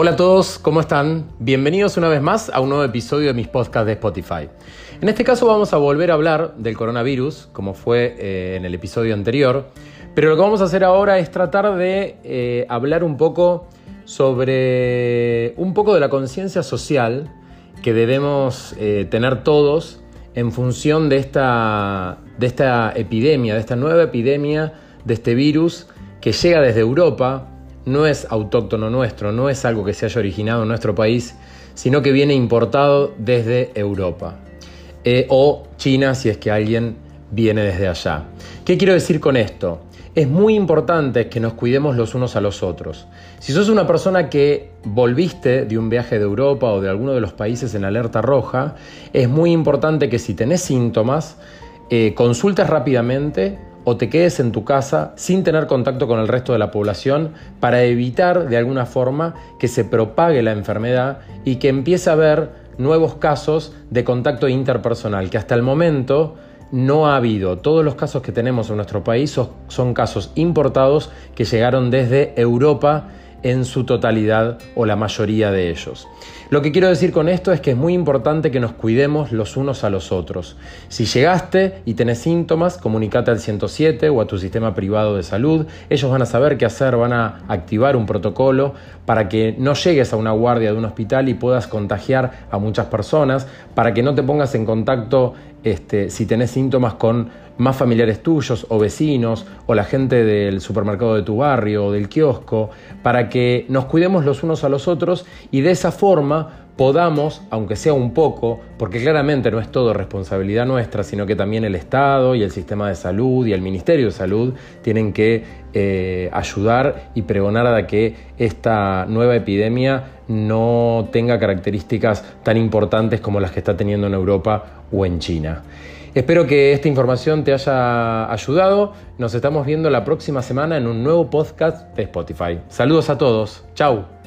Hola a todos, ¿cómo están? Bienvenidos una vez más a un nuevo episodio de mis podcasts de Spotify. En este caso vamos a volver a hablar del coronavirus, como fue eh, en el episodio anterior, pero lo que vamos a hacer ahora es tratar de eh, hablar un poco sobre un poco de la conciencia social que debemos eh, tener todos en función de esta, de esta epidemia, de esta nueva epidemia, de este virus que llega desde Europa, no es autóctono nuestro, no es algo que se haya originado en nuestro país, sino que viene importado desde Europa. Eh, o China si es que alguien viene desde allá. ¿Qué quiero decir con esto? Es muy importante que nos cuidemos los unos a los otros. Si sos una persona que volviste de un viaje de Europa o de alguno de los países en alerta roja, es muy importante que si tenés síntomas, eh, consultes rápidamente o te quedes en tu casa sin tener contacto con el resto de la población para evitar de alguna forma que se propague la enfermedad y que empiece a haber nuevos casos de contacto interpersonal, que hasta el momento no ha habido. Todos los casos que tenemos en nuestro país son, casos importados que llegaron desde Europa en su totalidad o la mayoría de ellos. Lo que quiero decir con esto es que es muy importante que nos cuidemos los unos a los otros. Si llegaste y tenés síntomas, comunícate al 107 o a tu sistema privado de salud. Ellos van a saber qué hacer, van a activar un protocolo para que no llegues a una guardia de un hospital y puedas contagiar a muchas personas, para que no te pongas en contacto este, si tenés síntomas con más familiares tuyos o vecinos o la gente del supermercado de tu barrio o del kiosco, para que nos cuidemos los unos a los otros y de esa forma podamos, aunque sea un poco, porque claramente no es todo responsabilidad nuestra, sino que también el Estado y el sistema de salud y el Ministerio de Salud tienen que eh, ayudar y pregonar a que esta nueva epidemia no tenga características tan importantes como las que está teniendo en Europa o en China. Espero que esta información te haya ayudado. Nos estamos viendo la próxima semana en un nuevo podcast de Spotify. Saludos a todos. Chao.